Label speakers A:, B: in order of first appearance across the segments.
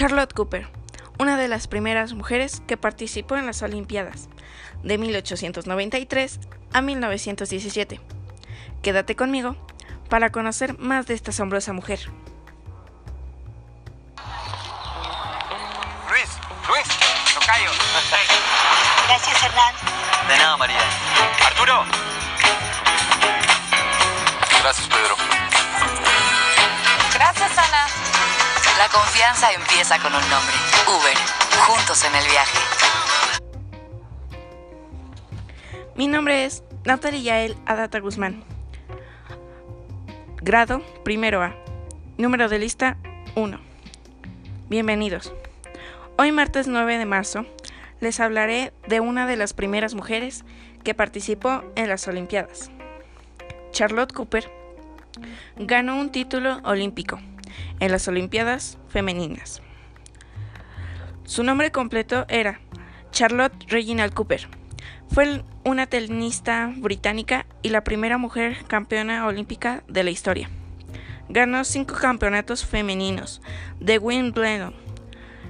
A: Charlotte Cooper, una de las primeras mujeres que participó en las Olimpiadas, de 1893 a 1917. Quédate conmigo para conocer más de esta asombrosa mujer.
B: Luis, Luis, tocayo.
C: Gracias, Hernán.
D: De nada, María.
B: Arturo.
E: Gracias, Pedro.
F: Confianza empieza con un nombre. Uber. Juntos en el viaje.
A: Mi nombre es Natalia Yael Adata Guzmán. Grado primero A. Número de lista 1. Bienvenidos. Hoy martes 9 de marzo les hablaré de una de las primeras mujeres que participó en las Olimpiadas. Charlotte Cooper ganó un título olímpico en las Olimpiadas femeninas. Su nombre completo era Charlotte Reginald Cooper. Fue una tenista británica y la primera mujer campeona olímpica de la historia. Ganó cinco campeonatos femeninos de Wimbledon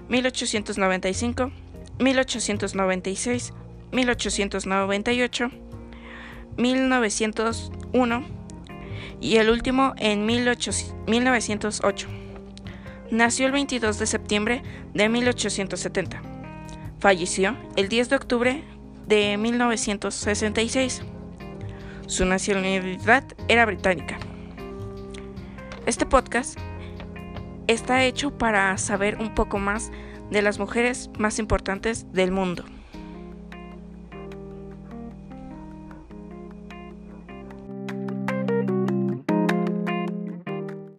A: 1895, 1896, 1898, 1901 y el último en 1908. Nació el 22 de septiembre de 1870. Falleció el 10 de octubre de 1966. Su nacionalidad era británica. Este podcast está hecho para saber un poco más de las mujeres más importantes del mundo.